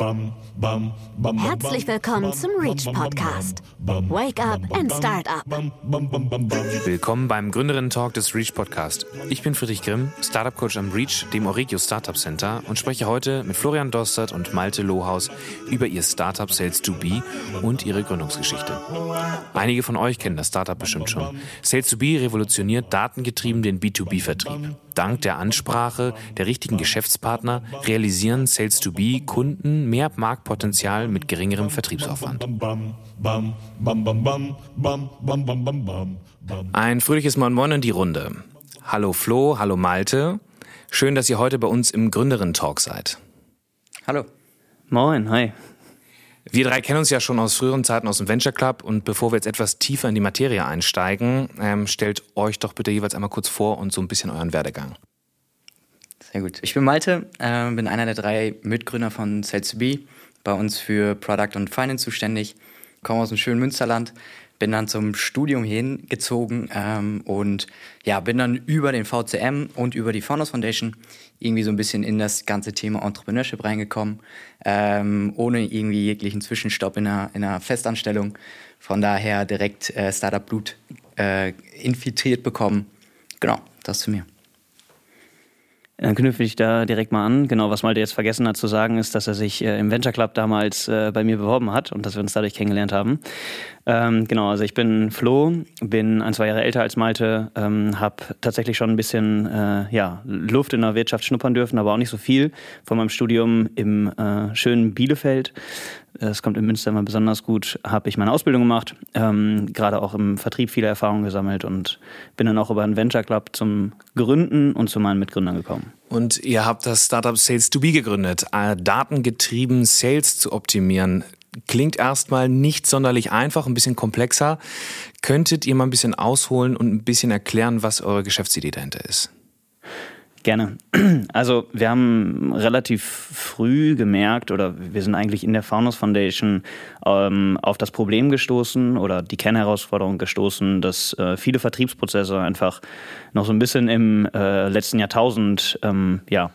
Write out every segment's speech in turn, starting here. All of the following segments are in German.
Herzlich willkommen zum Reach Podcast. Wake up and start up. Willkommen beim Gründerinnen-Talk des Reach Podcast. Ich bin Friedrich Grimm, Startup Coach am Reach, dem Oregio Startup Center und spreche heute mit Florian Dostert und Malte Lohaus über ihr Startup Sales 2B und ihre Gründungsgeschichte. Einige von euch kennen das Startup bestimmt schon. Sales 2B revolutioniert datengetrieben den B2B-Vertrieb. Dank der Ansprache der richtigen Geschäftspartner realisieren Sales 2B Kunden mehr Marktpotenzial mit geringerem Vertriebsaufwand. Ein fröhliches Moin Moin in die Runde. Hallo Flo, hallo Malte. Schön, dass ihr heute bei uns im Gründerin-Talk seid. Hallo. Moin, hi. Wir drei kennen uns ja schon aus früheren Zeiten aus dem Venture Club und bevor wir jetzt etwas tiefer in die Materie einsteigen, ähm, stellt euch doch bitte jeweils einmal kurz vor und so ein bisschen euren Werdegang. Sehr gut. Ich bin Malte, äh, bin einer der drei Mitgründer von Sales2B, bei uns für Product und Finance zuständig, komme aus dem schönen Münsterland, bin dann zum Studium hingezogen ähm, und ja, bin dann über den VCM und über die Founders Foundation irgendwie so ein bisschen in das ganze Thema Entrepreneurship reingekommen, ähm, ohne irgendwie jeglichen Zwischenstopp in einer, in einer Festanstellung. Von daher direkt äh, Startup-Blut äh, infiltriert bekommen. Genau, das zu mir. Dann knüpfe ich da direkt mal an. Genau, was Malte jetzt vergessen hat zu sagen, ist, dass er sich äh, im Venture Club damals äh, bei mir beworben hat und dass wir uns dadurch kennengelernt haben. Ähm, genau, also ich bin Flo, bin ein, zwei Jahre älter als Malte, ähm, habe tatsächlich schon ein bisschen äh, ja, Luft in der Wirtschaft schnuppern dürfen, aber auch nicht so viel von meinem Studium im äh, schönen Bielefeld. Das kommt in Münster immer besonders gut. Habe ich meine Ausbildung gemacht, ähm, gerade auch im Vertrieb viele Erfahrungen gesammelt und bin dann auch über einen Venture Club zum Gründen und zu meinen Mitgründern gekommen. Und ihr habt das Startup Sales 2B gegründet, äh, datengetrieben Sales zu optimieren. Klingt erstmal nicht sonderlich einfach, ein bisschen komplexer. Könntet ihr mal ein bisschen ausholen und ein bisschen erklären, was eure Geschäftsidee dahinter ist? Gerne. Also wir haben relativ früh gemerkt oder wir sind eigentlich in der Founders Foundation ähm, auf das Problem gestoßen oder die Kernherausforderung gestoßen, dass äh, viele Vertriebsprozesse einfach noch so ein bisschen im äh, letzten Jahrtausend ähm, ja,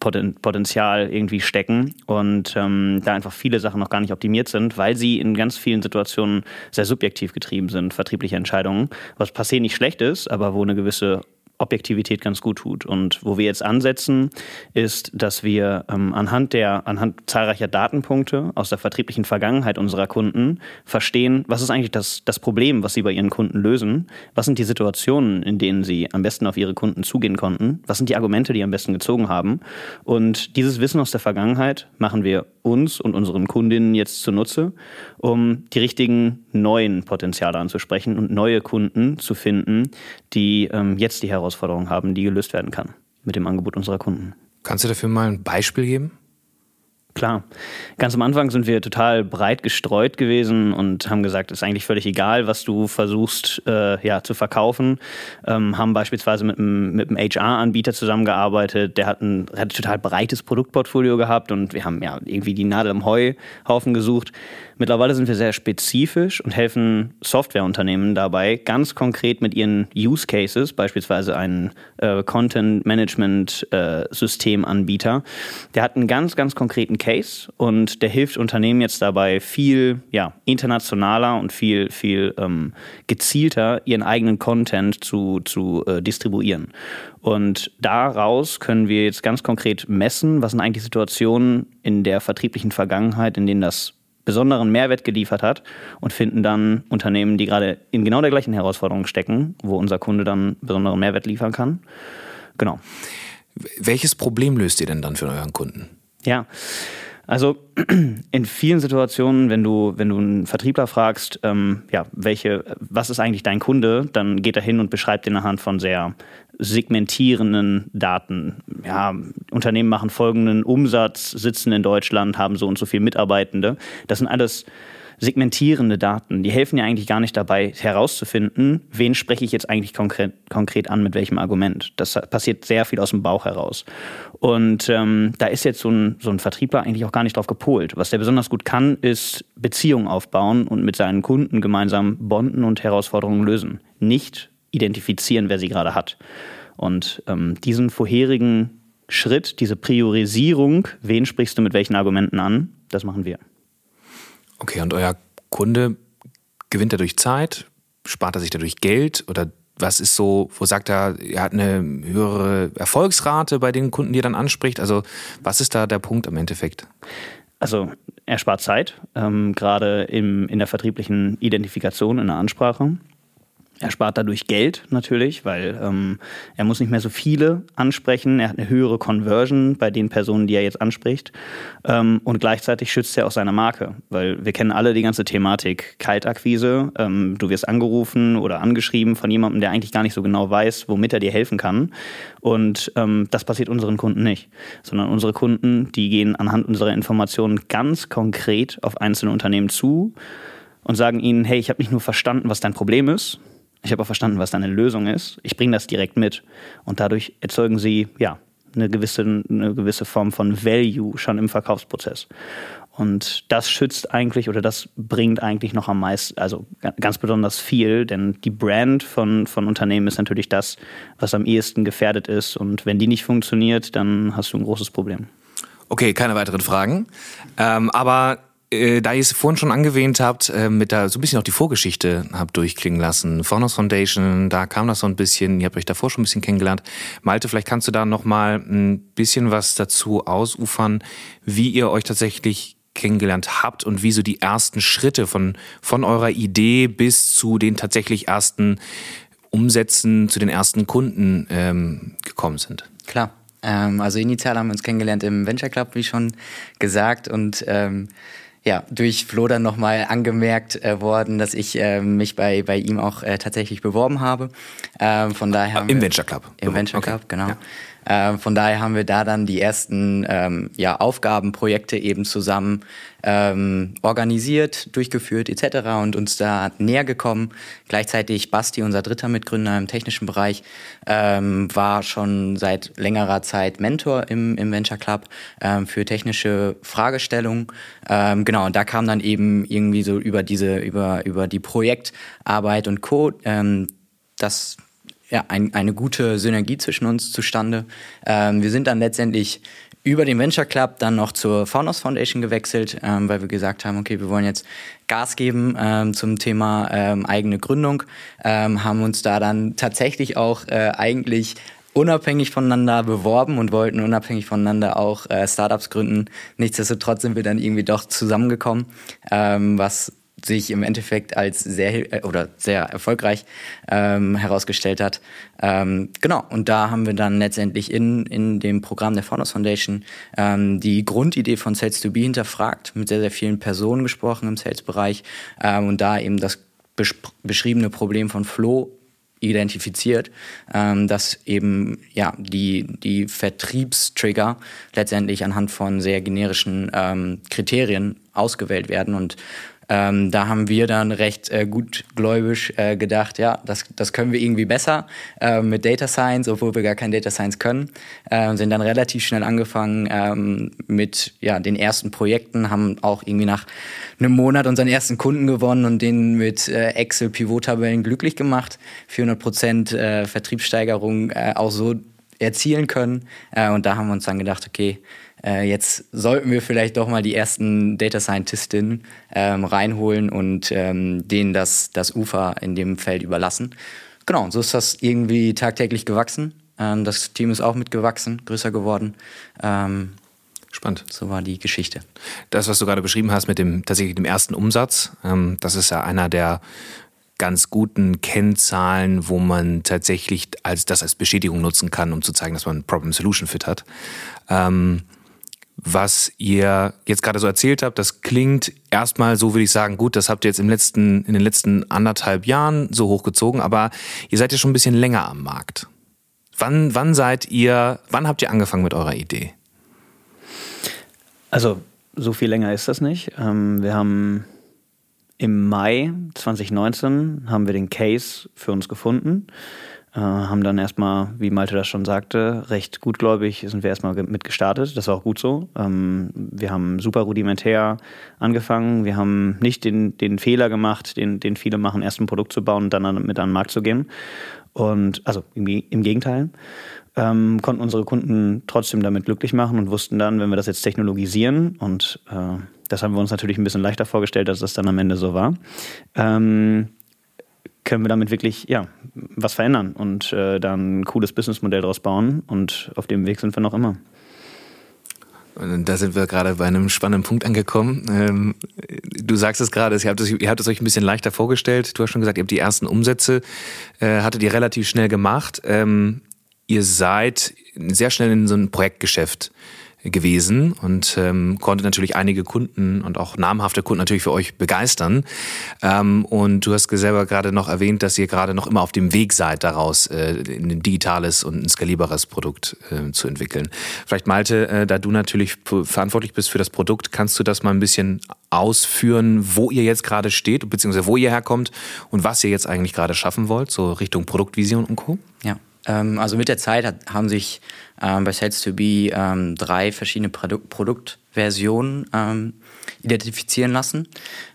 Potenzial irgendwie stecken und ähm, da einfach viele Sachen noch gar nicht optimiert sind, weil sie in ganz vielen Situationen sehr subjektiv getrieben sind, vertriebliche Entscheidungen, was se nicht schlecht ist, aber wo eine gewisse Objektivität ganz gut tut. Und wo wir jetzt ansetzen, ist, dass wir ähm, anhand der, anhand zahlreicher Datenpunkte aus der vertrieblichen Vergangenheit unserer Kunden verstehen, was ist eigentlich das, das Problem, was sie bei ihren Kunden lösen, was sind die Situationen, in denen sie am besten auf ihre Kunden zugehen konnten, was sind die Argumente, die am besten gezogen haben. Und dieses Wissen aus der Vergangenheit machen wir uns und unseren Kundinnen jetzt zunutze, um die richtigen neuen Potenziale anzusprechen und neue Kunden zu finden, die ähm, jetzt die Herausforderungen Herausforderung haben, die gelöst werden kann mit dem Angebot unserer Kunden. Kannst du dafür mal ein Beispiel geben? Klar. Ganz am Anfang sind wir total breit gestreut gewesen und haben gesagt, es ist eigentlich völlig egal, was du versuchst äh, ja, zu verkaufen. Ähm, haben beispielsweise mit einem, mit einem HR-Anbieter zusammengearbeitet, der hat ein, hat ein total breites Produktportfolio gehabt und wir haben ja irgendwie die Nadel im Heuhaufen gesucht. Mittlerweile sind wir sehr spezifisch und helfen Softwareunternehmen dabei, ganz konkret mit ihren Use Cases, beispielsweise ein äh, Content Management äh, Systemanbieter, der hat einen ganz, ganz konkreten Case und der hilft Unternehmen jetzt dabei, viel ja, internationaler und viel, viel ähm, gezielter ihren eigenen Content zu, zu äh, distribuieren. Und daraus können wir jetzt ganz konkret messen, was sind eigentlich Situationen in der vertrieblichen Vergangenheit, in denen das besonderen Mehrwert geliefert hat und finden dann Unternehmen, die gerade in genau der gleichen Herausforderung stecken, wo unser Kunde dann besonderen Mehrwert liefern kann. Genau. Welches Problem löst ihr denn dann für euren Kunden? Ja, also in vielen Situationen, wenn du, wenn du einen Vertriebler fragst, ähm, ja, welche, was ist eigentlich dein Kunde, dann geht er hin und beschreibt in Hand von sehr segmentierenden Daten. Ja, Unternehmen machen folgenden Umsatz, sitzen in Deutschland, haben so und so viele Mitarbeitende. Das sind alles segmentierende Daten, die helfen ja eigentlich gar nicht dabei herauszufinden, wen spreche ich jetzt eigentlich konkret, konkret an, mit welchem Argument. Das passiert sehr viel aus dem Bauch heraus. Und ähm, da ist jetzt so ein, so ein Vertriebler eigentlich auch gar nicht drauf gepolt. Was der besonders gut kann, ist Beziehungen aufbauen und mit seinen Kunden gemeinsam bonden und Herausforderungen lösen. Nicht identifizieren, wer sie gerade hat. Und ähm, diesen vorherigen Schritt, diese Priorisierung, wen sprichst du mit welchen Argumenten an, das machen wir. Okay, und euer Kunde gewinnt er durch Zeit? Spart er sich dadurch Geld? Oder was ist so, wo sagt er, er hat eine höhere Erfolgsrate bei den Kunden, die er dann anspricht? Also, was ist da der Punkt im Endeffekt? Also, er spart Zeit, ähm, gerade in der vertrieblichen Identifikation, in der Ansprache. Er spart dadurch Geld natürlich, weil ähm, er muss nicht mehr so viele ansprechen. Er hat eine höhere Conversion bei den Personen, die er jetzt anspricht. Ähm, und gleichzeitig schützt er auch seine Marke, weil wir kennen alle die ganze Thematik Kaltakquise. Ähm, du wirst angerufen oder angeschrieben von jemandem, der eigentlich gar nicht so genau weiß, womit er dir helfen kann. Und ähm, das passiert unseren Kunden nicht, sondern unsere Kunden, die gehen anhand unserer Informationen ganz konkret auf einzelne Unternehmen zu und sagen ihnen, hey, ich habe nicht nur verstanden, was dein Problem ist, ich habe auch verstanden, was deine Lösung ist. Ich bringe das direkt mit. Und dadurch erzeugen sie ja eine gewisse, eine gewisse Form von Value schon im Verkaufsprozess. Und das schützt eigentlich oder das bringt eigentlich noch am meisten, also ganz besonders viel, denn die Brand von, von Unternehmen ist natürlich das, was am ehesten gefährdet ist. Und wenn die nicht funktioniert, dann hast du ein großes Problem. Okay, keine weiteren Fragen. Ähm, aber äh, da ihr es vorhin schon angewähnt habt, äh, mit da so ein bisschen auch die Vorgeschichte habt durchklingen lassen. Faunus Foundation, da kam das so ein bisschen, ihr habt euch davor schon ein bisschen kennengelernt. Malte, vielleicht kannst du da nochmal ein bisschen was dazu ausufern, wie ihr euch tatsächlich kennengelernt habt und wie so die ersten Schritte von, von eurer Idee bis zu den tatsächlich ersten Umsätzen, zu den ersten Kunden ähm, gekommen sind. Klar. Ähm, also initial haben wir uns kennengelernt im Venture Club, wie schon gesagt, und ähm, ja, durch Flo dann nochmal angemerkt äh, worden, dass ich äh, mich bei, bei ihm auch äh, tatsächlich beworben habe. Ähm, von daher haben Im Venture Club. Im Venture Club, okay. genau. Ja. Äh, von daher haben wir da dann die ersten ähm, ja, Aufgabenprojekte eben zusammen ähm, organisiert, durchgeführt etc. und uns da näher gekommen. Gleichzeitig Basti, unser dritter Mitgründer im technischen Bereich, ähm, war schon seit längerer Zeit Mentor im, im Venture Club ähm, für technische Fragestellungen. Ähm, genau, und da kam dann eben irgendwie so über diese, über, über die Projektarbeit und Co. Ähm, das ja, ein, eine gute Synergie zwischen uns zustande. Ähm, wir sind dann letztendlich über den Venture Club dann noch zur Founders Foundation gewechselt, ähm, weil wir gesagt haben, okay, wir wollen jetzt Gas geben ähm, zum Thema ähm, eigene Gründung, ähm, haben uns da dann tatsächlich auch äh, eigentlich unabhängig voneinander beworben und wollten unabhängig voneinander auch äh, Startups gründen. Nichtsdestotrotz sind wir dann irgendwie doch zusammengekommen, ähm, was sich im Endeffekt als sehr äh, oder sehr erfolgreich ähm, herausgestellt hat. Ähm, genau, und da haben wir dann letztendlich in, in dem Programm der Founders Foundation ähm, die Grundidee von Sales to Be hinterfragt, mit sehr, sehr vielen Personen gesprochen im Sales-Bereich ähm, und da eben das beschriebene Problem von Flow identifiziert, ähm, dass eben ja die die Vertriebstrigger letztendlich anhand von sehr generischen ähm, Kriterien ausgewählt werden und ähm, da haben wir dann recht äh, gutgläubig äh, gedacht, ja, das, das können wir irgendwie besser äh, mit Data Science, obwohl wir gar kein Data Science können. Äh, sind dann relativ schnell angefangen ähm, mit ja, den ersten Projekten, haben auch irgendwie nach einem Monat unseren ersten Kunden gewonnen und den mit äh, Excel-Pivot-Tabellen glücklich gemacht. 400 Prozent äh, Vertriebssteigerung äh, auch so erzielen können. Äh, und da haben wir uns dann gedacht, okay, äh, jetzt sollten wir vielleicht doch mal die ersten Data Scientistinnen ähm, reinholen und ähm, denen das, das Ufer in dem Feld überlassen. Genau, so ist das irgendwie tagtäglich gewachsen. Ähm, das Team ist auch mitgewachsen, größer geworden. Ähm, Spannend. So war die Geschichte. Das, was du gerade beschrieben hast mit dem tatsächlich dem ersten Umsatz, ähm, das ist ja einer der ganz guten Kennzahlen, wo man tatsächlich als das als Bestätigung nutzen kann, um zu zeigen, dass man Problem Solution Fit hat. Ähm, was ihr jetzt gerade so erzählt habt, das klingt erstmal so, würde ich sagen, gut, das habt ihr jetzt im letzten, in den letzten anderthalb Jahren so hochgezogen, aber ihr seid ja schon ein bisschen länger am Markt. Wann, wann seid ihr, wann habt ihr angefangen mit eurer Idee? Also, so viel länger ist das nicht. Ähm, wir haben im Mai 2019 haben wir den Case für uns gefunden. Äh, haben dann erstmal, wie Malte das schon sagte, recht gutgläubig sind wir erstmal mit gestartet. Das war auch gut so. Ähm, wir haben super rudimentär angefangen. Wir haben nicht den, den Fehler gemacht, den, den viele machen, erst ein Produkt zu bauen und dann mit an den Markt zu gehen. Und also im, im Gegenteil. Ähm, konnten unsere Kunden trotzdem damit glücklich machen und wussten dann, wenn wir das jetzt technologisieren und äh, das haben wir uns natürlich ein bisschen leichter vorgestellt, als das dann am Ende so war. Ähm, können wir damit wirklich ja, was verändern und äh, dann ein cooles Businessmodell daraus bauen. Und auf dem Weg sind wir noch immer. Da sind wir gerade bei einem spannenden Punkt angekommen. Ähm, du sagst es gerade, ihr habt, es, ihr habt es euch ein bisschen leichter vorgestellt. Du hast schon gesagt, ihr habt die ersten Umsätze, äh, hattet ihr relativ schnell gemacht. Ähm, ihr seid sehr schnell in so ein Projektgeschäft gewesen und ähm, konnte natürlich einige Kunden und auch namhafte Kunden natürlich für euch begeistern. Ähm, und du hast selber gerade noch erwähnt, dass ihr gerade noch immer auf dem Weg seid, daraus äh, ein digitales und ein skalierbares Produkt äh, zu entwickeln. Vielleicht Malte, äh, da du natürlich verantwortlich bist für das Produkt, kannst du das mal ein bisschen ausführen, wo ihr jetzt gerade steht, beziehungsweise wo ihr herkommt und was ihr jetzt eigentlich gerade schaffen wollt, so Richtung Produktvision und Co. Ja. Ähm, also mit der Zeit hat, haben sich ähm, bei Sales2B ähm, drei verschiedene Produ Produktversionen ähm, identifizieren lassen.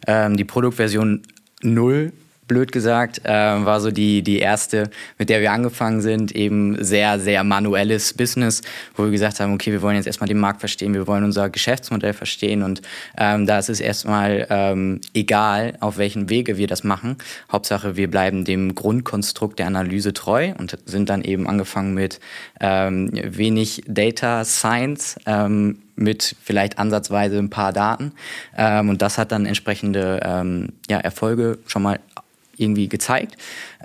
Ähm, die Produktversion 0 blöd gesagt, äh, war so die, die erste, mit der wir angefangen sind, eben sehr, sehr manuelles Business, wo wir gesagt haben, okay, wir wollen jetzt erstmal den Markt verstehen, wir wollen unser Geschäftsmodell verstehen und ähm, da ist es erstmal ähm, egal, auf welchen Wege wir das machen. Hauptsache, wir bleiben dem Grundkonstrukt der Analyse treu und sind dann eben angefangen mit ähm, wenig Data Science, ähm, mit vielleicht ansatzweise ein paar Daten. Ähm, und das hat dann entsprechende ähm, ja, Erfolge schon mal irgendwie gezeigt.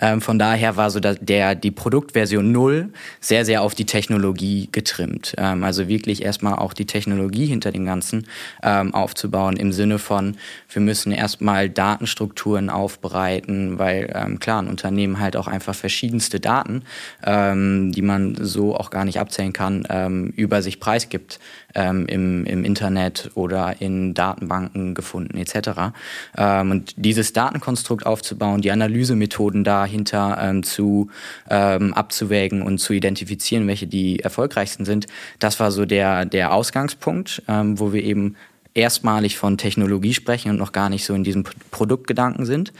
Ähm, von daher war so der, die Produktversion 0 sehr, sehr auf die Technologie getrimmt. Ähm, also wirklich erstmal auch die Technologie hinter dem Ganzen ähm, aufzubauen im Sinne von, wir müssen erstmal Datenstrukturen aufbereiten, weil ähm, klar, ein Unternehmen halt auch einfach verschiedenste Daten, ähm, die man so auch gar nicht abzählen kann, ähm, über sich preisgibt im, im Internet oder in Datenbanken gefunden etc. Und dieses Datenkonstrukt aufzubauen, die Analysemethoden dahinter ähm, zu ähm, abzuwägen und zu identifizieren, welche die erfolgreichsten sind, das war so der, der Ausgangspunkt, ähm, wo wir eben erstmalig von Technologie sprechen und noch gar nicht so in diesem Produktgedanken sind.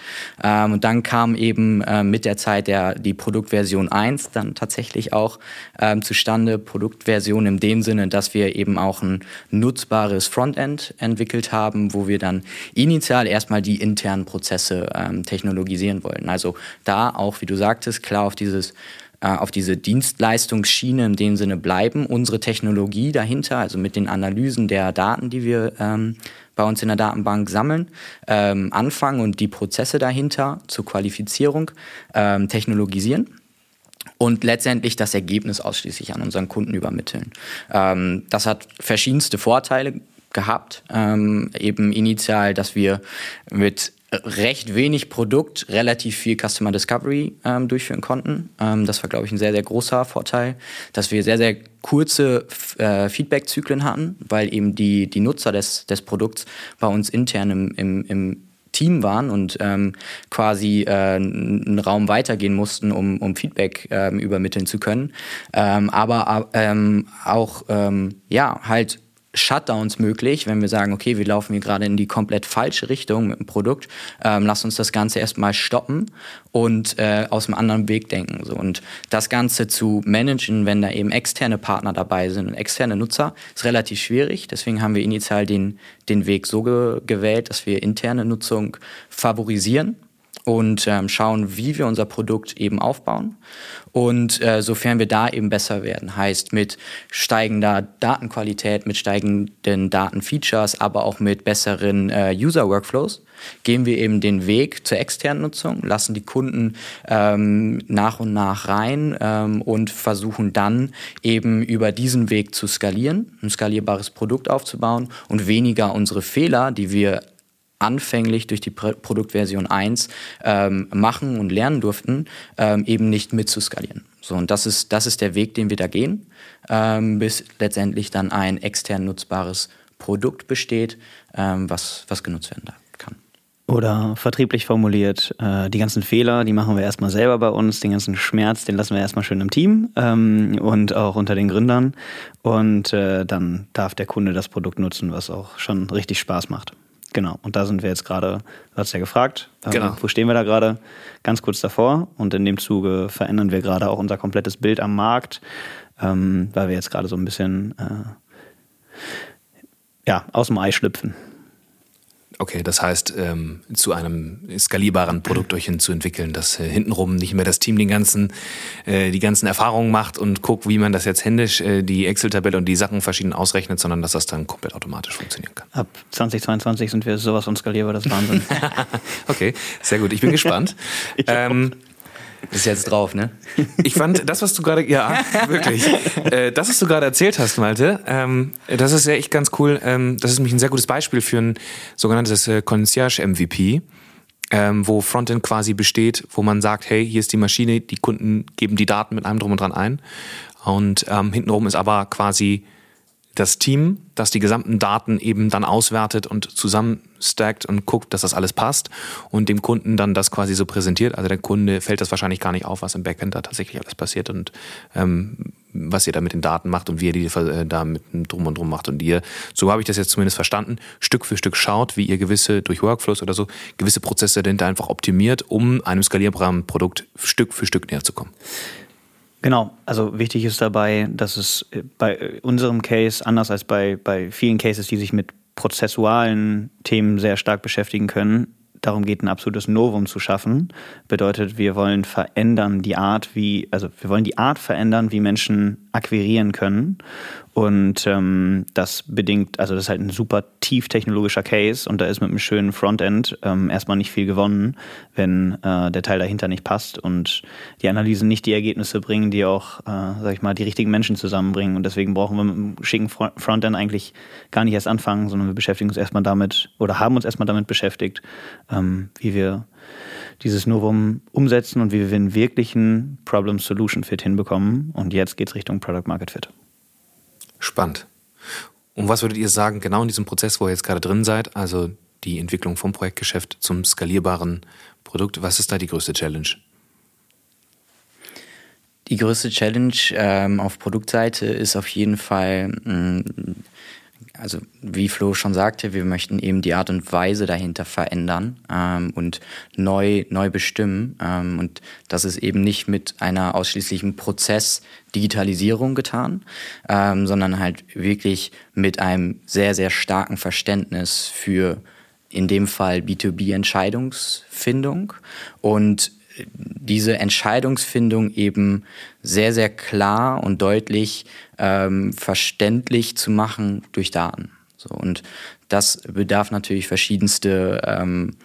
Ähm, und dann kam eben äh, mit der Zeit der, die Produktversion 1 dann tatsächlich auch ähm, zustande. Produktversion in dem Sinne, dass wir eben auch ein nutzbares Frontend entwickelt haben, wo wir dann initial erstmal die internen Prozesse ähm, technologisieren wollten. Also da auch, wie du sagtest, klar auf dieses auf diese Dienstleistungsschiene in dem Sinne bleiben. Unsere Technologie dahinter, also mit den Analysen der Daten, die wir ähm, bei uns in der Datenbank sammeln, ähm, anfangen und die Prozesse dahinter zur Qualifizierung ähm, technologisieren und letztendlich das Ergebnis ausschließlich an unseren Kunden übermitteln. Ähm, das hat verschiedenste Vorteile gehabt. Ähm, eben initial, dass wir mit recht wenig Produkt relativ viel Customer Discovery ähm, durchführen konnten. Ähm, das war, glaube ich, ein sehr, sehr großer Vorteil, dass wir sehr, sehr kurze äh, Feedback-Zyklen hatten, weil eben die, die Nutzer des, des Produkts bei uns intern im, im, im Team waren und ähm, quasi äh, einen Raum weitergehen mussten, um, um Feedback ähm, übermitteln zu können. Ähm, aber ähm, auch ähm, ja halt Shutdowns möglich, wenn wir sagen, okay, wir laufen hier gerade in die komplett falsche Richtung mit dem Produkt, ähm, lass uns das Ganze erstmal stoppen und äh, aus einem anderen Weg denken. So. Und das Ganze zu managen, wenn da eben externe Partner dabei sind und externe Nutzer, ist relativ schwierig. Deswegen haben wir initial den, den Weg so ge gewählt, dass wir interne Nutzung favorisieren und ähm, schauen, wie wir unser Produkt eben aufbauen. Und äh, sofern wir da eben besser werden, heißt mit steigender Datenqualität, mit steigenden Datenfeatures, aber auch mit besseren äh, User-Workflows, gehen wir eben den Weg zur externen Nutzung, lassen die Kunden ähm, nach und nach rein ähm, und versuchen dann eben über diesen Weg zu skalieren, ein skalierbares Produkt aufzubauen und weniger unsere Fehler, die wir anfänglich durch die Produktversion 1 ähm, machen und lernen durften, ähm, eben nicht mitzuskalieren. So, und das ist, das ist der Weg, den wir da gehen, ähm, bis letztendlich dann ein extern nutzbares Produkt besteht, ähm, was, was genutzt werden kann. Oder vertrieblich formuliert, äh, die ganzen Fehler, die machen wir erstmal selber bei uns, den ganzen Schmerz, den lassen wir erstmal schön im Team ähm, und auch unter den Gründern. Und äh, dann darf der Kunde das Produkt nutzen, was auch schon richtig Spaß macht. Genau, und da sind wir jetzt gerade, du hast ja gefragt, ähm, genau. wo stehen wir da gerade? Ganz kurz davor und in dem Zuge verändern wir gerade auch unser komplettes Bild am Markt, ähm, weil wir jetzt gerade so ein bisschen äh, ja, aus dem Ei schlüpfen. Okay, das heißt, ähm, zu einem skalierbaren Produkt euch hinzuentwickeln, dass äh, hintenrum nicht mehr das Team den ganzen, äh, die ganzen Erfahrungen macht und guckt, wie man das jetzt händisch, äh, die Excel-Tabelle und die Sachen verschieden ausrechnet, sondern dass das dann komplett automatisch funktionieren kann. Ab 2022 sind wir sowas von skalierbar, das ist Wahnsinn. okay, sehr gut. Ich bin gespannt. ich ähm, ist jetzt drauf, ne? Ich fand das, was du gerade, ja, wirklich, äh, das, was du gerade erzählt hast, Malte, ähm, das ist ja echt ganz cool. Ähm, das ist nämlich ein sehr gutes Beispiel für ein sogenanntes äh, Concierge MVP. Ähm, wo Frontend quasi besteht, wo man sagt, hey, hier ist die Maschine, die Kunden geben die Daten mit einem drum und dran ein. Und ähm, hintenrum ist aber quasi das Team, das die gesamten Daten eben dann auswertet und zusammenstackt und guckt, dass das alles passt und dem Kunden dann das quasi so präsentiert. Also der Kunde fällt das wahrscheinlich gar nicht auf, was im Backend da tatsächlich alles passiert und ähm, was ihr da mit den Daten macht und wie ihr die äh, da mit drum und drum macht und ihr, so habe ich das jetzt zumindest verstanden, Stück für Stück schaut, wie ihr gewisse durch Workflows oder so gewisse Prozesse dahinter einfach optimiert, um einem skalierbaren Produkt Stück für Stück näher zu kommen. Genau, also wichtig ist dabei, dass es bei unserem Case, anders als bei, bei vielen Cases, die sich mit prozessualen Themen sehr stark beschäftigen können, darum geht, ein absolutes Novum zu schaffen. Bedeutet, wir wollen verändern die Art, wie, also wir wollen die Art verändern, wie Menschen akquirieren können. Und ähm, das bedingt, also das ist halt ein super tief technologischer Case und da ist mit einem schönen Frontend ähm, erstmal nicht viel gewonnen, wenn äh, der Teil dahinter nicht passt und die Analysen nicht die Ergebnisse bringen, die auch, äh, sag ich mal, die richtigen Menschen zusammenbringen. Und deswegen brauchen wir mit einem schicken Frontend eigentlich gar nicht erst anfangen, sondern wir beschäftigen uns erstmal damit oder haben uns erstmal damit beschäftigt, ähm, wie wir dieses Novum umsetzen und wie wir einen wirklichen Problem-Solution-Fit hinbekommen. Und jetzt geht es Richtung Product-Market-Fit. Spannend. Und was würdet ihr sagen, genau in diesem Prozess, wo ihr jetzt gerade drin seid, also die Entwicklung vom Projektgeschäft zum skalierbaren Produkt, was ist da die größte Challenge? Die größte Challenge ähm, auf Produktseite ist auf jeden Fall mh, mm, also wie Flo schon sagte, wir möchten eben die Art und Weise dahinter verändern ähm, und neu, neu bestimmen. Ähm, und das ist eben nicht mit einer ausschließlichen Prozess-Digitalisierung getan, ähm, sondern halt wirklich mit einem sehr, sehr starken Verständnis für in dem Fall B2B-Entscheidungsfindung und diese Entscheidungsfindung eben sehr, sehr klar und deutlich ähm, verständlich zu machen durch Daten. So, und das bedarf natürlich verschiedenste ähm,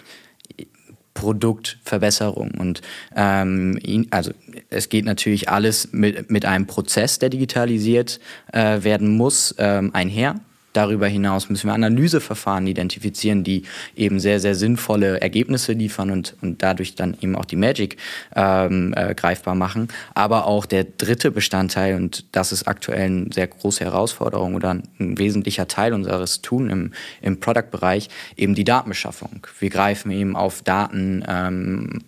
Produktverbesserung. Und ähm, also es geht natürlich alles mit, mit einem Prozess, der digitalisiert äh, werden muss, ähm, einher. Darüber hinaus müssen wir Analyseverfahren identifizieren, die eben sehr, sehr sinnvolle Ergebnisse liefern und, und dadurch dann eben auch die Magic ähm, äh, greifbar machen. Aber auch der dritte Bestandteil, und das ist aktuell eine sehr große Herausforderung oder ein, wesentlicher Teil unseres Tun im, im Product-Bereich, eben die Datenbeschaffung. Wir greifen eben auf Daten ähm,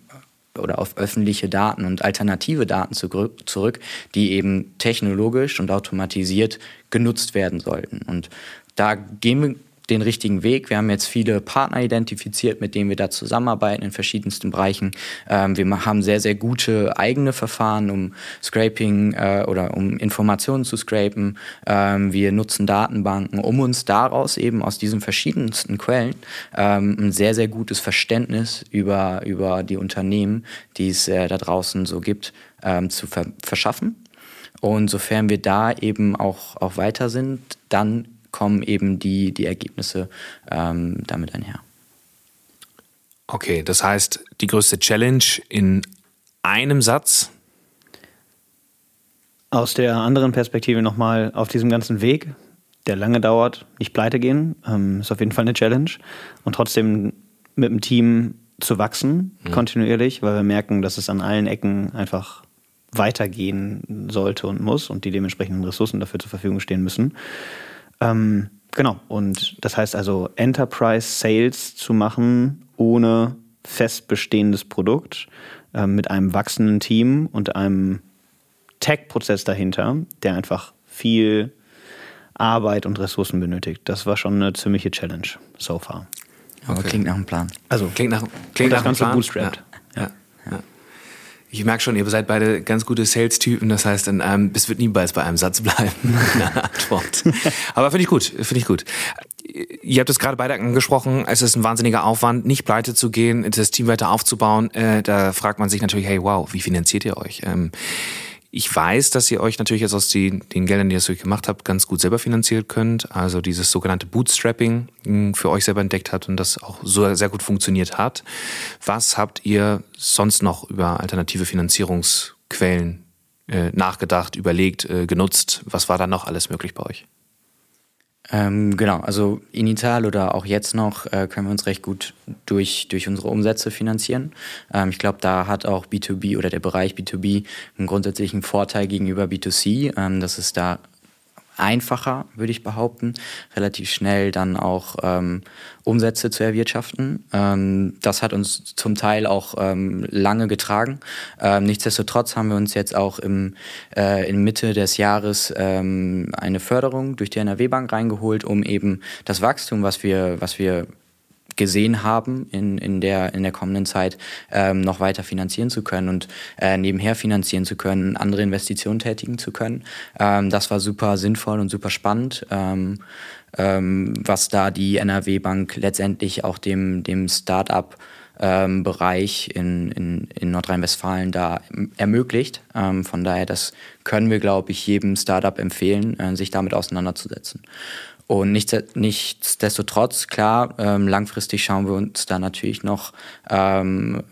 oder auf öffentliche Daten und alternative Daten zurück, die eben technologisch und automatisiert genutzt werden sollten. Und da gehen wir den richtigen Weg. Wir haben jetzt viele Partner identifiziert, mit denen wir da zusammenarbeiten in verschiedensten Bereichen. Ähm, wir haben sehr, sehr gute eigene Verfahren, um Scraping äh, oder um Informationen zu scrapen. Ähm, wir nutzen Datenbanken, um uns daraus eben aus diesen verschiedensten Quellen ähm, ein sehr, sehr gutes Verständnis über, über die Unternehmen, die es äh, da draußen so gibt, ähm, zu ver verschaffen. Und sofern wir da eben auch, auch weiter sind, dann kommen eben die, die Ergebnisse ähm, damit einher. Okay, das heißt, die größte Challenge in einem Satz? Aus der anderen Perspektive nochmal auf diesem ganzen Weg, der lange dauert, nicht pleite gehen, ähm, ist auf jeden Fall eine Challenge. Und trotzdem mit dem Team zu wachsen, mhm. kontinuierlich, weil wir merken, dass es an allen Ecken einfach weitergehen sollte und muss und die dementsprechenden Ressourcen dafür zur Verfügung stehen müssen. Ähm, genau, und das heißt also Enterprise Sales zu machen ohne fest bestehendes Produkt äh, mit einem wachsenden Team und einem Tech-Prozess dahinter, der einfach viel Arbeit und Ressourcen benötigt. Das war schon eine ziemliche Challenge so far. Aber okay. klingt nach einem Plan. Also klingt nach, klingt nach einem Plan. Bootstrapped. Ja. ja. ja. Ich merke schon, ihr seid beide ganz gute Sales-Typen. Das heißt, in einem, es wird niemals bei einem Satz bleiben. Eine Antwort. Aber finde ich gut. Finde ich gut. Ihr habt es gerade beide angesprochen. Es ist ein wahnsinniger Aufwand, nicht pleite zu gehen, das Team weiter aufzubauen. Äh, da fragt man sich natürlich, hey, wow, wie finanziert ihr euch? Ich weiß, dass ihr euch natürlich jetzt aus den, den Geldern, die ihr so gemacht habt, ganz gut selber finanzieren könnt. Also dieses sogenannte Bootstrapping hm, für euch selber entdeckt hat und das auch so sehr gut funktioniert hat. Was habt ihr sonst noch über alternative Finanzierungsquellen äh, nachgedacht, überlegt, äh, genutzt? Was war da noch alles möglich bei euch? Ähm, genau, also initial oder auch jetzt noch äh, können wir uns recht gut durch, durch unsere Umsätze finanzieren. Ähm, ich glaube, da hat auch B2B oder der Bereich B2B einen grundsätzlichen Vorteil gegenüber B2C, ähm, dass es da einfacher, würde ich behaupten, relativ schnell dann auch ähm, Umsätze zu erwirtschaften. Ähm, das hat uns zum Teil auch ähm, lange getragen. Ähm, nichtsdestotrotz haben wir uns jetzt auch im, äh, in Mitte des Jahres ähm, eine Förderung durch die NRW-Bank reingeholt, um eben das Wachstum, was wir, was wir gesehen haben in, in, der, in der kommenden Zeit, ähm, noch weiter finanzieren zu können und äh, nebenher finanzieren zu können, andere Investitionen tätigen zu können. Ähm, das war super sinnvoll und super spannend. Ähm, ähm, was da die NRW Bank letztendlich auch dem, dem Start-up ähm, Bereich in, in, in Nordrhein-Westfalen da ermöglicht. Ähm, von daher, das können wir, glaube ich, jedem Startup empfehlen, äh, sich damit auseinanderzusetzen. Und nichtsdestotrotz, klar, ähm, langfristig schauen wir uns da natürlich noch ähm,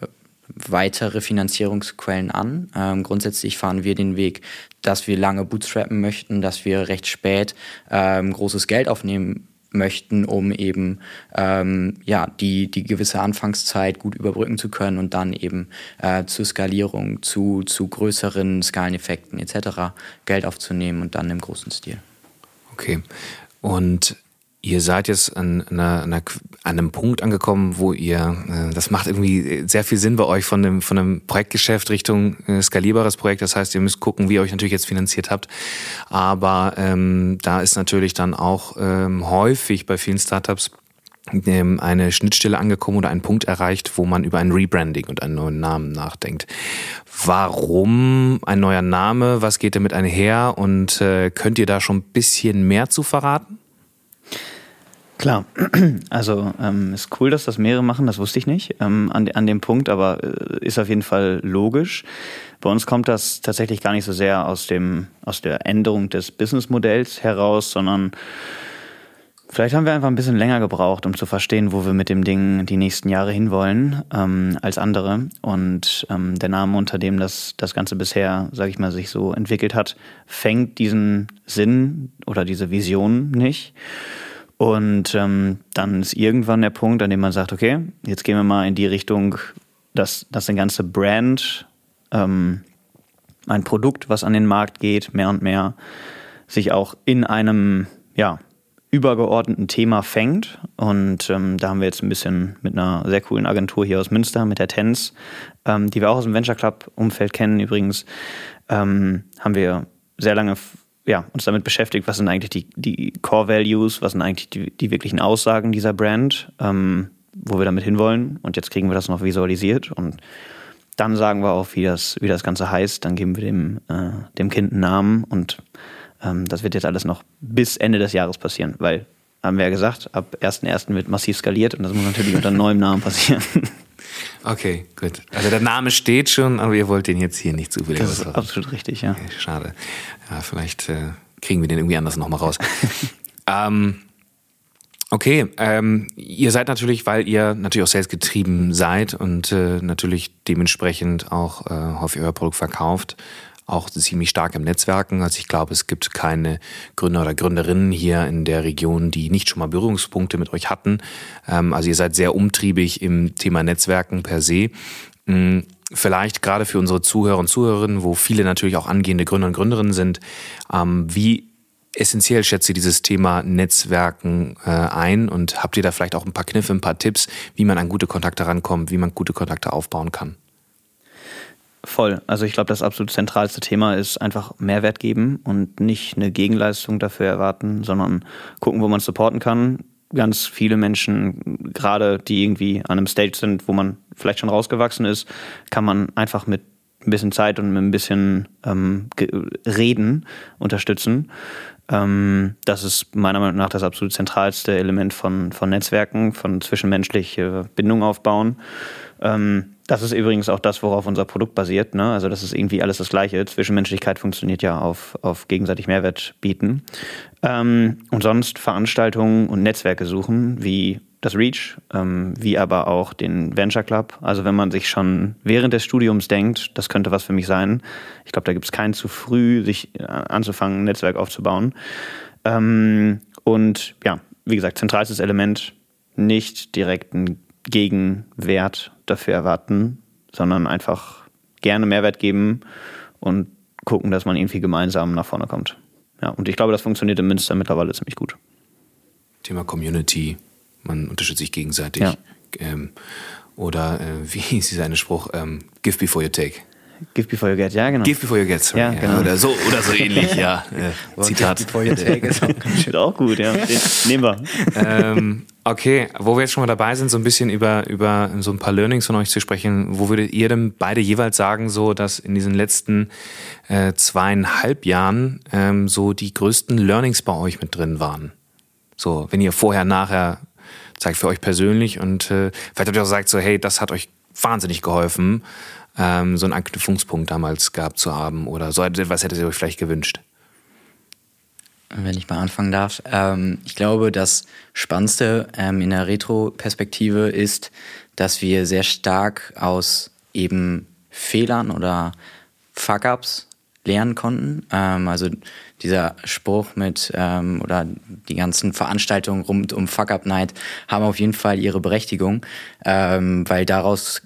weitere Finanzierungsquellen an. Ähm, grundsätzlich fahren wir den Weg, dass wir lange bootstrappen möchten, dass wir recht spät ähm, großes Geld aufnehmen möchten, um eben ähm, ja, die, die gewisse Anfangszeit gut überbrücken zu können und dann eben äh, zur Skalierung, zu, zu größeren Skaleneffekten etc. Geld aufzunehmen und dann im großen Stil. Okay. Und ihr seid jetzt an, einer, an, einem Punkt angekommen, wo ihr, äh, das macht irgendwie sehr viel Sinn bei euch von dem, von einem Projektgeschäft Richtung äh, skalierbares Projekt. Das heißt, ihr müsst gucken, wie ihr euch natürlich jetzt finanziert habt. Aber ähm, da ist natürlich dann auch ähm, häufig bei vielen Startups eine Schnittstelle angekommen oder ein Punkt erreicht, wo man über ein Rebranding und einen neuen Namen nachdenkt. Warum ein neuer Name? Was geht damit einher? Und äh, könnt ihr da schon ein bisschen mehr zu verraten? Klar, also ähm, ist cool, dass das mehrere machen, das wusste ich nicht ähm, an, an dem Punkt, aber äh, ist auf jeden Fall logisch. Bei uns kommt das tatsächlich gar nicht so sehr aus, dem, aus der Änderung des Businessmodells heraus, sondern Vielleicht haben wir einfach ein bisschen länger gebraucht, um zu verstehen, wo wir mit dem Ding die nächsten Jahre hinwollen ähm, als andere. Und ähm, der Name, unter dem das, das Ganze bisher, sage ich mal, sich so entwickelt hat, fängt diesen Sinn oder diese Vision nicht. Und ähm, dann ist irgendwann der Punkt, an dem man sagt, okay, jetzt gehen wir mal in die Richtung, dass, dass eine ganze Brand, ähm, ein Produkt, was an den Markt geht, mehr und mehr, sich auch in einem, ja, übergeordneten Thema fängt. Und ähm, da haben wir jetzt ein bisschen mit einer sehr coolen Agentur hier aus Münster, mit der TENS, ähm, die wir auch aus dem Venture Club-Umfeld kennen übrigens, ähm, haben wir sehr lange ja, uns damit beschäftigt, was sind eigentlich die, die Core Values, was sind eigentlich die, die wirklichen Aussagen dieser Brand, ähm, wo wir damit hinwollen. Und jetzt kriegen wir das noch visualisiert und dann sagen wir auch, wie das, wie das Ganze heißt. Dann geben wir dem, äh, dem Kind einen Namen und ähm, das wird jetzt alles noch bis Ende des Jahres passieren, weil, haben wir ja gesagt, ab 1.1. wird massiv skaliert und das muss natürlich unter neuem Namen passieren. Okay, gut. Also der Name steht schon, aber ihr wollt den jetzt hier nicht zufällig Das ist absolut richtig, ja. Okay, schade. Ja, vielleicht äh, kriegen wir den irgendwie anders nochmal raus. ähm, okay, ähm, ihr seid natürlich, weil ihr natürlich auch sales getrieben seid und äh, natürlich dementsprechend auch äh, häufig euer Produkt verkauft, auch ziemlich stark im Netzwerken. Also ich glaube, es gibt keine Gründer oder Gründerinnen hier in der Region, die nicht schon mal Berührungspunkte mit euch hatten. Ähm, also ihr seid sehr umtriebig im Thema Netzwerken per se. Hm, vielleicht gerade für unsere Zuhörer und Zuhörerinnen, wo viele natürlich auch angehende Gründer und Gründerinnen sind, ähm, wie essentiell schätzt ihr dieses Thema Netzwerken äh, ein und habt ihr da vielleicht auch ein paar Kniffe, ein paar Tipps, wie man an gute Kontakte rankommt, wie man gute Kontakte aufbauen kann? Voll. Also ich glaube, das absolut zentralste Thema ist einfach Mehrwert geben und nicht eine Gegenleistung dafür erwarten, sondern gucken, wo man supporten kann. Ganz viele Menschen, gerade die irgendwie an einem Stage sind, wo man vielleicht schon rausgewachsen ist, kann man einfach mit ein bisschen Zeit und mit ein bisschen ähm, Reden unterstützen. Ähm, das ist meiner Meinung nach das absolut zentralste Element von, von Netzwerken, von zwischenmenschliche Bindung aufbauen. Ähm, das ist übrigens auch das, worauf unser Produkt basiert. Ne? Also das ist irgendwie alles das Gleiche. Zwischenmenschlichkeit funktioniert ja auf, auf gegenseitig Mehrwert bieten. Ähm, und sonst Veranstaltungen und Netzwerke suchen, wie das Reach, ähm, wie aber auch den Venture Club. Also wenn man sich schon während des Studiums denkt, das könnte was für mich sein, ich glaube, da gibt es keinen zu früh, sich äh, anzufangen, ein Netzwerk aufzubauen. Ähm, und ja, wie gesagt, zentralstes Element, nicht direkt einen Gegenwert dafür erwarten, sondern einfach gerne Mehrwert geben und gucken, dass man irgendwie gemeinsam nach vorne kommt. Ja, und ich glaube, das funktioniert in Münster mittlerweile ziemlich gut. Thema Community, man unterstützt sich gegenseitig. Ja. Ähm, oder äh, wie hieß dieser eine Spruch? Ähm, give before you take. Give before you get, ja, genau. Give before you get, sorry. Ja, genau. oder, so, oder so ähnlich, ja. Äh, Zitat. Give before you take ist auch, auch gut, ja. Den nehmen wir. Ähm, okay, wo wir jetzt schon mal dabei sind, so ein bisschen über, über so ein paar Learnings von euch zu sprechen, wo würdet ihr denn beide jeweils sagen, so dass in diesen letzten äh, zweieinhalb Jahren ähm, so die größten Learnings bei euch mit drin waren? So, wenn ihr vorher, nachher zeigt für euch persönlich und äh, vielleicht habt ihr auch gesagt, so, hey, das hat euch wahnsinnig geholfen, ähm, so einen Anknüpfungspunkt damals gehabt zu haben oder so etwas hättet ihr euch vielleicht gewünscht? Wenn ich mal anfangen darf. Ähm, ich glaube, das Spannendste ähm, in der Retro-Perspektive ist, dass wir sehr stark aus eben Fehlern oder Fuck-ups lernen konnten. Ähm, also dieser Spruch mit ähm, oder die ganzen Veranstaltungen rund um Fuck Up Night haben auf jeden Fall ihre Berechtigung, ähm, weil daraus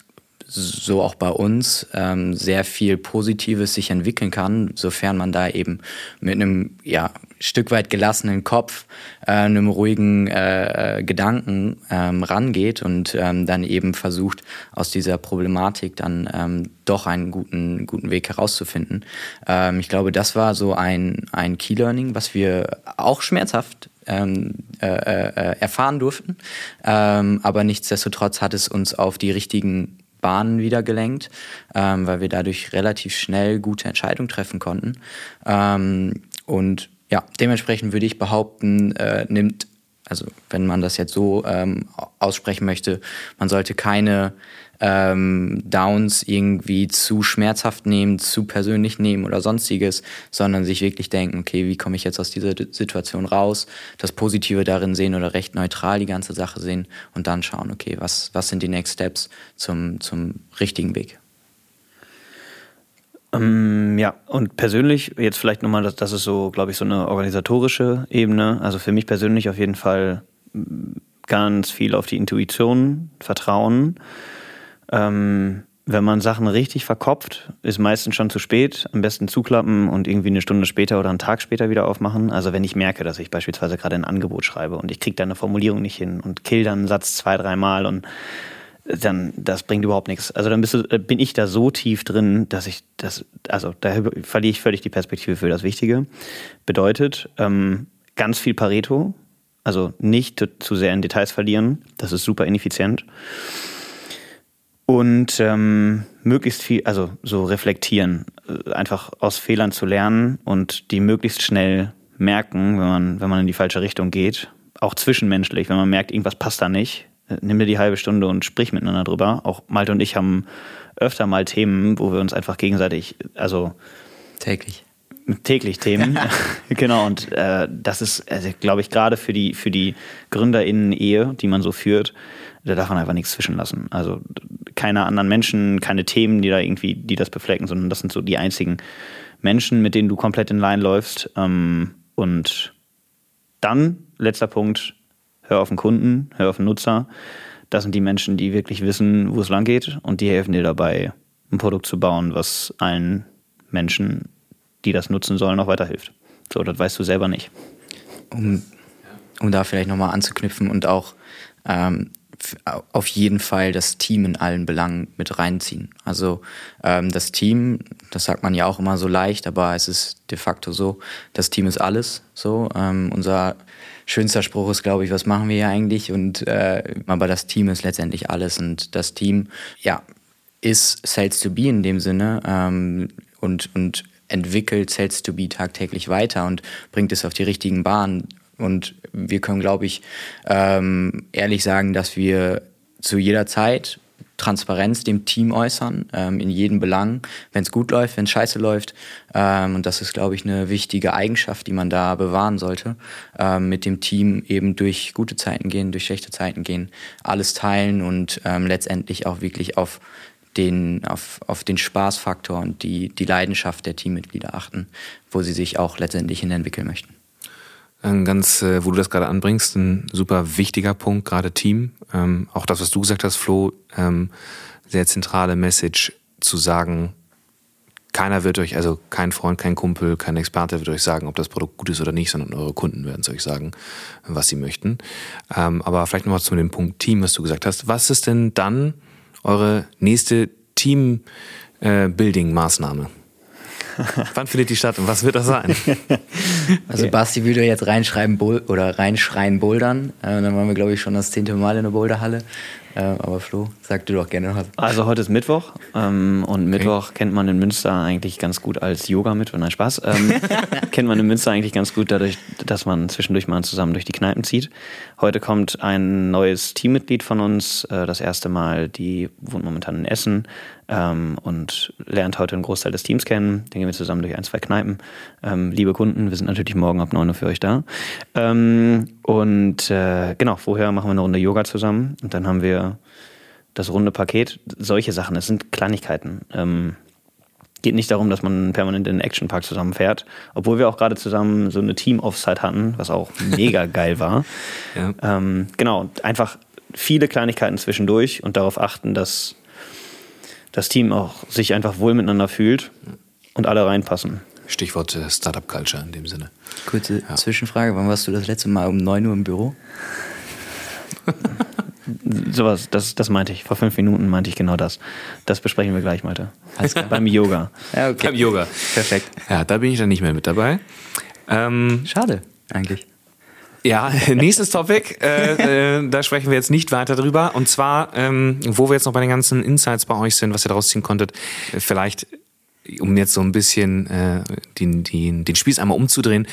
so auch bei uns ähm, sehr viel Positives sich entwickeln kann, sofern man da eben mit einem ja Stück weit gelassenen Kopf, äh, einem ruhigen äh, Gedanken ähm, rangeht und ähm, dann eben versucht aus dieser Problematik dann ähm, doch einen guten guten Weg herauszufinden. Ähm, ich glaube, das war so ein ein Key Learning, was wir auch schmerzhaft ähm, äh, äh, erfahren durften, ähm, aber nichtsdestotrotz hat es uns auf die richtigen Bahnen wieder gelenkt, ähm, weil wir dadurch relativ schnell gute Entscheidungen treffen konnten. Ähm, und ja, dementsprechend würde ich behaupten, äh, nimmt, also wenn man das jetzt so ähm, aussprechen möchte, man sollte keine ähm, Downs irgendwie zu schmerzhaft nehmen, zu persönlich nehmen oder sonstiges, sondern sich wirklich denken, okay, wie komme ich jetzt aus dieser Situation raus, das Positive darin sehen oder recht neutral die ganze Sache sehen und dann schauen, okay, was, was sind die Next Steps zum, zum richtigen Weg. Ähm, ja, und persönlich, jetzt vielleicht nochmal, das, das ist so, glaube ich, so eine organisatorische Ebene. Also für mich persönlich auf jeden Fall ganz viel auf die Intuition vertrauen. Ähm, wenn man Sachen richtig verkopft, ist meistens schon zu spät. Am besten zuklappen und irgendwie eine Stunde später oder einen Tag später wieder aufmachen. Also wenn ich merke, dass ich beispielsweise gerade ein Angebot schreibe und ich kriege da eine Formulierung nicht hin und kill dann einen Satz zwei, dreimal und dann das bringt überhaupt nichts. Also dann du, äh, bin ich da so tief drin, dass ich das, also da verliere ich völlig die Perspektive für das Wichtige. Bedeutet ähm, ganz viel Pareto, also nicht zu sehr in Details verlieren. Das ist super ineffizient und ähm, möglichst viel, also so reflektieren, äh, einfach aus Fehlern zu lernen und die möglichst schnell merken, wenn man, wenn man in die falsche Richtung geht. Auch zwischenmenschlich, wenn man merkt, irgendwas passt da nicht, äh, nimm dir die halbe Stunde und sprich miteinander drüber. Auch Malte und ich haben öfter mal Themen, wo wir uns einfach gegenseitig, also täglich. Täglich Themen, genau. Und äh, das ist, also, glaube ich, gerade für die für die GründerInnen-Ehe, die man so führt, da darf man einfach nichts zwischenlassen. Also keine anderen Menschen, keine Themen, die da irgendwie, die das beflecken, sondern das sind so die einzigen Menschen, mit denen du komplett in Line läufst. Ähm, und dann, letzter Punkt, hör auf den Kunden, hör auf den Nutzer. Das sind die Menschen, die wirklich wissen, wo es lang geht und die helfen dir dabei, ein Produkt zu bauen, was allen Menschen, die das nutzen sollen, auch weiterhilft. So, das weißt du selber nicht. Um, um da vielleicht nochmal anzuknüpfen und auch ähm, auf jeden Fall das Team in allen Belangen mit reinziehen. Also ähm, das Team, das sagt man ja auch immer so leicht, aber es ist de facto so, das Team ist alles. So, ähm, unser schönster Spruch ist, glaube ich, was machen wir hier eigentlich? Und äh, aber das Team ist letztendlich alles und das Team, ja, ist Sales to Be in dem Sinne ähm, und und entwickelt Sales to Be tagtäglich weiter und bringt es auf die richtigen Bahnen und wir können, glaube ich, ähm, ehrlich sagen, dass wir zu jeder Zeit Transparenz dem Team äußern, ähm, in jedem Belang, wenn es gut läuft, wenn es scheiße läuft. Ähm, und das ist, glaube ich, eine wichtige Eigenschaft, die man da bewahren sollte. Ähm, mit dem Team eben durch gute Zeiten gehen, durch schlechte Zeiten gehen, alles teilen und ähm, letztendlich auch wirklich auf den, auf, auf den Spaßfaktor und die, die Leidenschaft der Teammitglieder achten, wo sie sich auch letztendlich hin entwickeln möchten. Ein ganz, äh, wo du das gerade anbringst, ein super wichtiger Punkt, gerade Team. Ähm, auch das, was du gesagt hast, Flo, ähm, sehr zentrale Message zu sagen, keiner wird euch, also kein Freund, kein Kumpel, kein Experte wird euch sagen, ob das Produkt gut ist oder nicht, sondern eure Kunden werden es euch sagen, was sie möchten. Ähm, aber vielleicht nochmal zu dem Punkt Team, was du gesagt hast. Was ist denn dann eure nächste Team-Building-Maßnahme? Wann findet die statt und was wird das sein? Also okay. Basti würde jetzt reinschreiben oder reinschreien Bouldern. Äh, dann waren wir, glaube ich, schon das zehnte Mal in der Boulderhalle. Äh, aber Flo, sag du doch gerne was. Also heute ist Mittwoch ähm, und okay. Mittwoch kennt man in Münster eigentlich ganz gut als Yoga-Mittwoch. Nein, Spaß. Ähm, kennt man in Münster eigentlich ganz gut dadurch, dass man zwischendurch mal zusammen durch die Kneipen zieht. Heute kommt ein neues Teammitglied von uns, äh, das erste Mal, die wohnt momentan in Essen ähm, und lernt heute einen Großteil des Teams kennen. Den gehen wir zusammen durch ein, zwei Kneipen. Ähm, liebe Kunden, wir sind natürlich morgen ab 9 Uhr für euch da. Ähm, und äh, genau, vorher machen wir eine Runde Yoga zusammen und dann haben wir das runde Paket. Solche Sachen, das sind Kleinigkeiten. Ähm, geht nicht darum, dass man permanent in den Actionpark zusammenfährt, obwohl wir auch gerade zusammen so eine Team-Offside hatten, was auch mega geil war. Ja. Ähm, genau, einfach viele Kleinigkeiten zwischendurch und darauf achten, dass das Team auch sich einfach wohl miteinander fühlt und alle reinpassen. Stichwort äh, Startup Culture in dem Sinne. Kurze ja. Zwischenfrage, wann warst du das letzte Mal um 9 Uhr im Büro? Sowas, das, das meinte ich. Vor fünf Minuten meinte ich genau das. Das besprechen wir gleich, Malte. Beim Yoga. Ja, okay. Beim Yoga. Perfekt. Ja, da bin ich dann nicht mehr mit dabei. Ähm, Schade, eigentlich. Ja, nächstes Topic, äh, äh, da sprechen wir jetzt nicht weiter drüber. Und zwar, ähm, wo wir jetzt noch bei den ganzen Insights bei euch sind, was ihr daraus ziehen konntet, vielleicht um jetzt so ein bisschen äh, den, den, den Spieß einmal umzudrehen,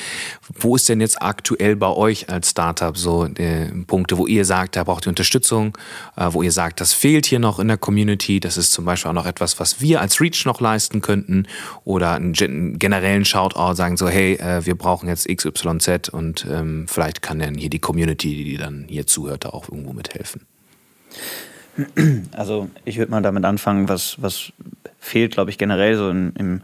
wo ist denn jetzt aktuell bei euch als Startup so äh, Punkte, wo ihr sagt, da braucht ihr Unterstützung, äh, wo ihr sagt, das fehlt hier noch in der Community, das ist zum Beispiel auch noch etwas, was wir als Reach noch leisten könnten oder einen, einen generellen Shoutout sagen so, hey, äh, wir brauchen jetzt XYZ und ähm, vielleicht kann dann hier die Community, die dann hier zuhört, da auch irgendwo mithelfen. Also ich würde mal damit anfangen, was, was fehlt, glaube ich, generell so in, im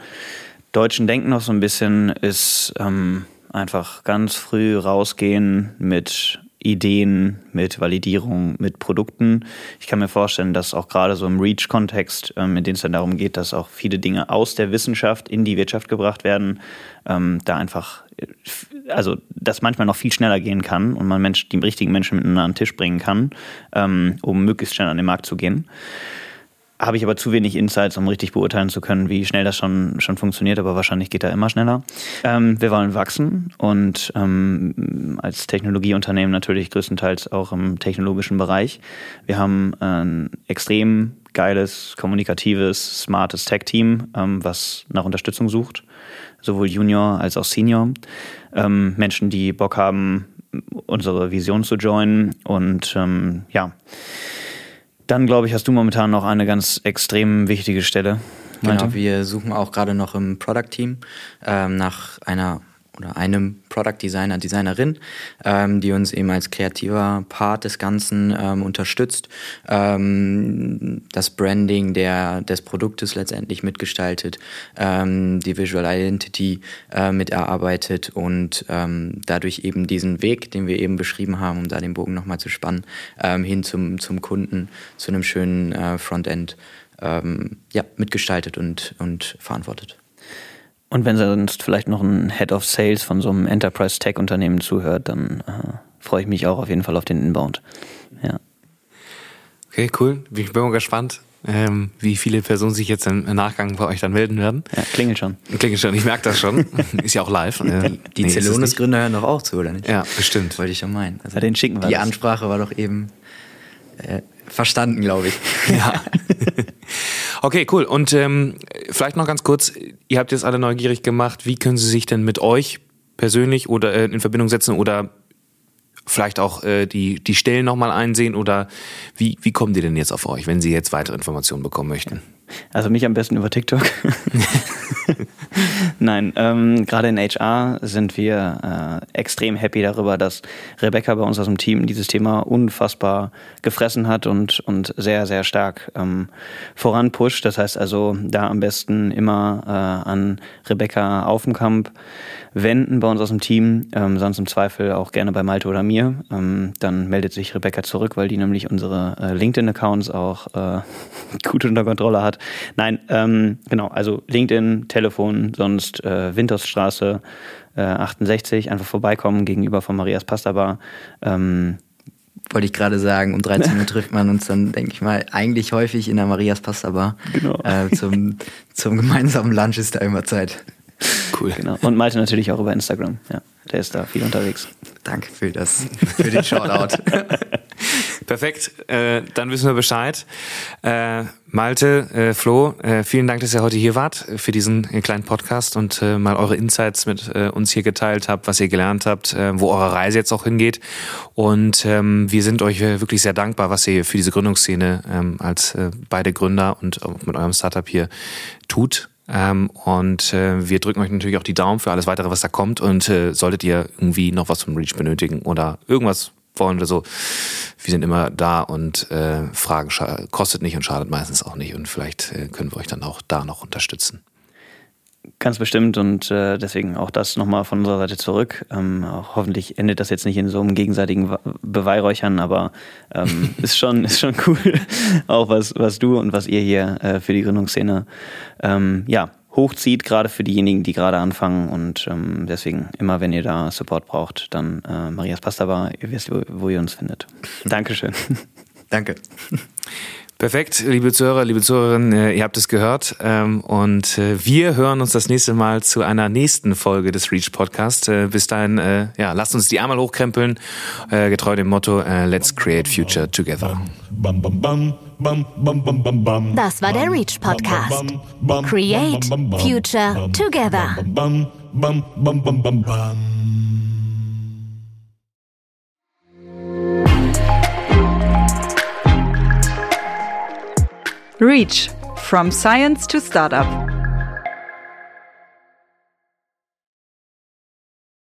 deutschen Denken noch so ein bisschen, ist ähm, einfach ganz früh rausgehen mit Ideen, mit Validierung, mit Produkten. Ich kann mir vorstellen, dass auch gerade so im Reach-Kontext, ähm, in dem es dann darum geht, dass auch viele Dinge aus der Wissenschaft in die Wirtschaft gebracht werden, ähm, da einfach, also das manchmal noch viel schneller gehen kann und man Mensch, die richtigen Menschen miteinander an den Tisch bringen kann, ähm, um möglichst schnell an den Markt zu gehen habe ich aber zu wenig Insights, um richtig beurteilen zu können, wie schnell das schon, schon funktioniert, aber wahrscheinlich geht da immer schneller. Ähm, wir wollen wachsen und ähm, als Technologieunternehmen natürlich größtenteils auch im technologischen Bereich. Wir haben ein extrem geiles, kommunikatives, smartes Tech-Team, ähm, was nach Unterstützung sucht, sowohl Junior als auch Senior. Ähm, Menschen, die Bock haben, unsere Vision zu joinen und ähm, ja, dann, glaube ich, hast du momentan noch eine ganz extrem wichtige Stelle. Genau, wir suchen auch gerade noch im Product-Team ähm, nach einer oder einem Product Designer, Designerin, ähm, die uns eben als kreativer Part des Ganzen ähm, unterstützt, ähm, das Branding der, des Produktes letztendlich mitgestaltet, ähm, die Visual Identity äh, mit erarbeitet und ähm, dadurch eben diesen Weg, den wir eben beschrieben haben, um da den Bogen nochmal zu spannen, ähm, hin zum, zum Kunden, zu einem schönen äh, Frontend ja, mitgestaltet und, und verantwortet. Und wenn sonst vielleicht noch ein Head of Sales von so einem Enterprise Tech Unternehmen zuhört, dann äh, freue ich mich auch auf jeden Fall auf den Inbound. Ja. Okay, cool. Ich bin mal gespannt, ähm, wie viele Personen sich jetzt im Nachgang bei euch dann melden werden. Ja, klingelt schon. Klingelt schon, ich merke das schon. ist ja auch live. Äh, die nee, Celonis-Gründer hören doch auch zu, oder nicht? Ja, bestimmt. Wollte ich schon meinen. Also, ja, den schicken wir Die das. Ansprache war doch eben äh, verstanden, glaube ich. Ja. okay, cool. Und ähm, vielleicht noch ganz kurz, ihr habt jetzt alle neugierig gemacht, wie können sie sich denn mit euch persönlich oder äh, in Verbindung setzen oder vielleicht auch äh, die, die Stellen nochmal einsehen oder wie, wie kommen die denn jetzt auf euch, wenn sie jetzt weitere Informationen bekommen möchten? Also mich am besten über TikTok. Nein, ähm, gerade in HR sind wir äh, extrem happy darüber, dass Rebecca bei uns aus dem Team dieses Thema unfassbar gefressen hat und, und sehr, sehr stark ähm, voranpusht. Das heißt also, da am besten immer äh, an Rebecca Aufenkamp wenden bei uns aus dem Team, ähm, sonst im Zweifel auch gerne bei Malte oder mir. Ähm, dann meldet sich Rebecca zurück, weil die nämlich unsere äh, LinkedIn-Accounts auch äh, gut unter Kontrolle hat. Nein, ähm, genau, also LinkedIn, Telefon, sonst äh, Wintersstraße äh, 68, einfach vorbeikommen gegenüber von Marias Pasta Bar. Ähm, wollte ich gerade sagen, um 13 Uhr trifft man uns dann, denke ich mal, eigentlich häufig in der Marias Pasta Bar. Genau. Äh, zum, zum gemeinsamen Lunch ist da immer Zeit. Cool. Genau. Und Malte natürlich auch über Instagram. Ja, der ist da viel unterwegs. Danke für das, für den Shoutout. Perfekt, äh, dann wissen wir Bescheid. Äh, Malte, äh, Flo, äh, vielen Dank, dass ihr heute hier wart für diesen äh, kleinen Podcast und äh, mal eure Insights mit äh, uns hier geteilt habt, was ihr gelernt habt, äh, wo eure Reise jetzt auch hingeht. Und ähm, wir sind euch äh, wirklich sehr dankbar, was ihr für diese Gründungsszene ähm, als äh, beide Gründer und mit eurem Startup hier tut. Ähm, und äh, wir drücken euch natürlich auch die Daumen für alles weitere, was da kommt. Und äh, solltet ihr irgendwie noch was vom Reach benötigen oder irgendwas wollen oder so, wir sind immer da und äh, Fragen kostet nicht und schadet meistens auch nicht. Und vielleicht äh, können wir euch dann auch da noch unterstützen. Ganz bestimmt und äh, deswegen auch das nochmal von unserer Seite zurück. Ähm, auch hoffentlich endet das jetzt nicht in so einem gegenseitigen Beweihräuchern, aber ähm, ist, schon, ist schon cool, auch was, was du und was ihr hier äh, für die Gründungsszene ähm, ja, hochzieht, gerade für diejenigen, die gerade anfangen. Und ähm, deswegen, immer wenn ihr da Support braucht, dann äh, Marias Pasta Bar, ihr wisst, wo, wo ihr uns findet. Dankeschön. Danke. Perfekt, liebe Zuhörer, liebe Zuhörerinnen, äh, ihr habt es gehört. Ähm, und äh, wir hören uns das nächste Mal zu einer nächsten Folge des Reach Podcast. Äh, bis dahin, ja, lasst uns die Arme hochkrempeln, getreu dem Motto Let's Create Future Together. Das war der Reach Podcast. Create Future Together. Reach From Science to Startup.